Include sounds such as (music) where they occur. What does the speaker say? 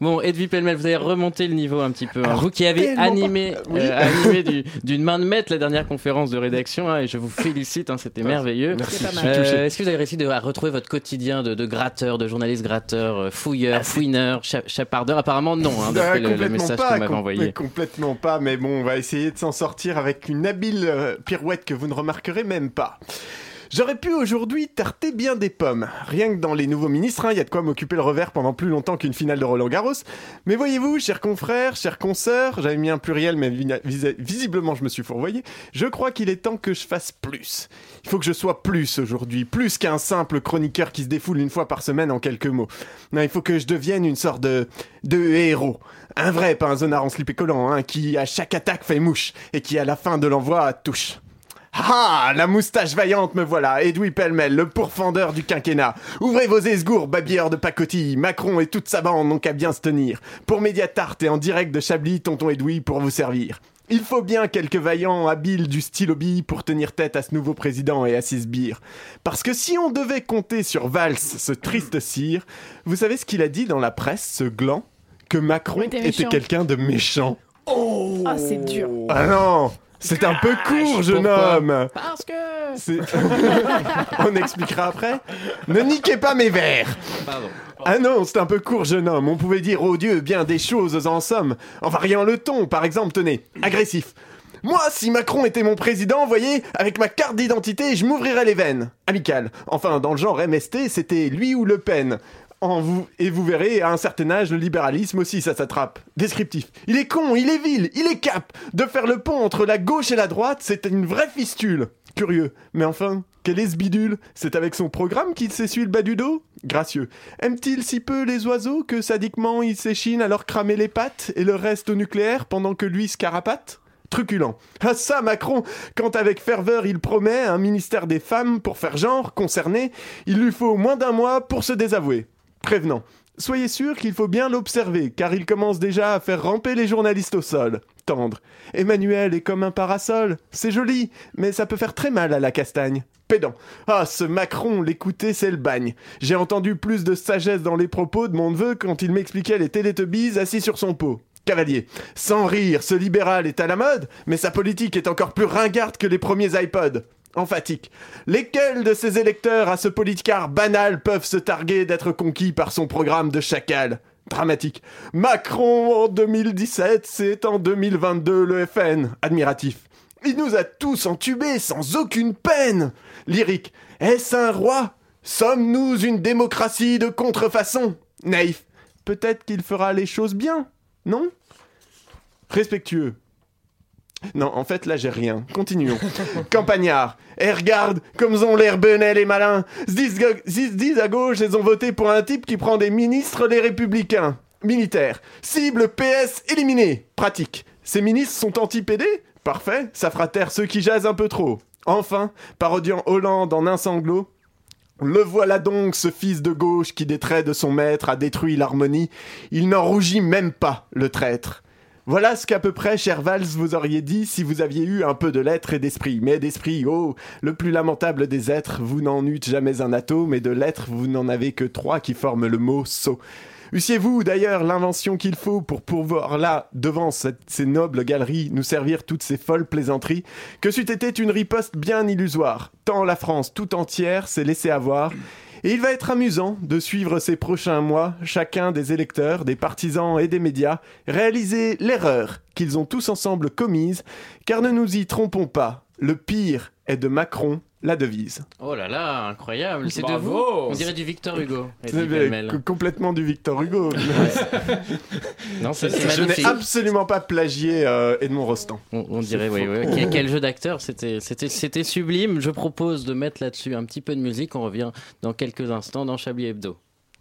Bon, Edwy Pellemel, vous avez remonté le niveau un petit peu. hein. Vous qui avez animé, euh, (laughs) animé du- d'une main de maître la dernière conférence de rédaction, hein, et je vous félicite, hein, c'était merveilleux. Merci. Euh. Est-ce que vous avez réussi de, à retrouver votre quotidien de, de gratteur, de journaliste gratteur, euh, fouilleur, fouineur, cha- chapardeur? Apparemment non, hein, d'après Ah, le, message pas, que vous m'avez com- envoyé. Complètement pas, mais bon, on va essayer de s'en sortir avec une habile euh, pirouette que vous ne remarquerez même pas. J'aurais pu aujourd'hui tarter bien des pommes. Rien que dans les nouveaux ministres, hein, il y a de quoi m'occuper le revers pendant plus longtemps qu'une finale de Roland Garros. Mais voyez-vous, chers confrères, chers consoeurs, j'avais mis un pluriel, mais vi- vis- visiblement je me suis fourvoyé. Je crois qu'il est temps que je fasse plus. Il faut que je sois plus aujourd'hui, plus qu'un simple chroniqueur qui se défoule une fois par semaine en quelques mots. Non, il faut que je devienne une sorte de, de héros. Un vrai, pas un zonard en slip et collant, hein, qui à chaque attaque fait mouche et qui à la fin de l'envoi touche. Ah, la moustache vaillante me voilà, Edoui Pellemel, le pourfendeur du quinquennat. Ouvrez vos esgours, babilleurs de pacotille, Macron et toute sa bande n'ont qu'à bien se tenir. Pour Mediatart et en direct de Chablis, tonton Edoui pour vous servir. Il faut bien quelques vaillants habiles du style hobby pour tenir tête à ce nouveau président et à ses sbires. Parce que si on devait compter sur Valls, ce triste cire, vous savez ce qu'il a dit dans la presse, ce gland? Que Macron était quelqu'un de méchant. Ah, c'est dur. Ah non C'est un peu court, jeune pourquoi homme Parce que. c'est- (laughs) On expliquera après. Ne niquez pas mes vers. Pardon. Ah non, c'est un peu court, jeune homme. On pouvait dire, oh Dieu, bien des choses en somme. En variant le ton, par exemple, tenez, agressif. Moi, si Macron était mon président, voyez, avec ma carte d'identité, je m'ouvrirais les veines. Amical. Enfin, dans le genre MST, c'était lui ou Le Pen. Et vous verrez, à un certain âge, le libéralisme aussi, ça s'attrape. Descriptif. Il est con, il est vil, il est cap. De faire le pont entre la gauche et la droite, c'est une vraie fistule. Curieux. Mais enfin, quel est ce bidule? C'est avec son programme qu'il s'essuie le bas du dos? Gracieux. Aime-t-il si peu les oiseaux que sadiquement il s'échine à leur cramer les pattes et le reste au nucléaire pendant que lui se carapate? Truculent. Ah ça, Macron, quand avec ferveur il promet un ministère des femmes pour faire genre, concerné, il lui faut moins d'un mois pour se désavouer. Prévenant. Soyez sûr qu'il faut bien l'observer, car il commence déjà à faire ramper les journalistes au sol. Tendre. Emmanuel est comme un parasol. C'est joli, mais ça peut faire très mal à la castagne. Pédant. Ah, ce Macron, l'écouter, c'est le bagne. J'ai entendu plus de sagesse dans les propos de mon neveu quand il m'expliquait les télétubbies assis sur son pot. Cavalier. Sans rire, ce libéral est à la mode, mais sa politique est encore plus ringarde que les premiers iPods. Emphatique. Lesquels de ces électeurs à ce politicard banal peuvent se targuer d'être conquis par son programme de chacal? Dramatique. Macron en 2017, c'est en 2022 le FN. Admiratif. Il nous a tous entubés sans aucune peine. Lyrique. Est-ce un roi? Sommes-nous une démocratie de contrefaçon? Naïf. Peut-être qu'il fera les choses bien, non? Respectueux. Non, en fait, là, j'ai rien. Continuons. (laughs) Campagnard. Et regarde, comme ont l'air benets les malins. Se disent, à gauche, ils ont voté pour un type qui prend des ministres, les républicains. Militaire. Cible PS éliminé. Pratique. Ces ministres sont anti-PD Parfait, ça fera taire ceux qui jasent un peu trop. Enfin, parodiant Hollande en un sanglot, le voilà donc, ce fils de gauche qui des de son maître a détruit l'harmonie. Il n'en rougit même pas, le traître. Voilà ce qu'à peu près, cher Valls, vous auriez dit si vous aviez eu un peu de lettres et d'esprit. Mais d'esprit, oh, le plus lamentable des êtres, vous n'en eûtes jamais un atome, et de lettres, vous n'en avez que trois qui forment le mot sot. Eussiez-vous d'ailleurs l'invention qu'il faut pour pouvoir là, devant ces nobles galeries, nous servir toutes ces folles plaisanteries, que c'eût été une riposte bien illusoire, tant la France tout entière s'est laissée avoir, et il va être amusant de suivre ces prochains mois, chacun des électeurs, des partisans et des médias, réaliser l'erreur qu'ils ont tous ensemble commise, car ne nous y trompons pas, le pire est de Macron la devise. Oh là là, incroyable. C'est de vous On dirait du Victor Hugo. Complètement du Victor Hugo. (laughs) Non, c'est Je n'ai absolument pas plagié euh, Edmond Rostand. On, on dirait, oui, oui. Quel, quel jeu d'acteur, c'était, c'était, c'était sublime. Je propose de mettre là-dessus un petit peu de musique. On revient dans quelques instants dans Chablis Hebdo.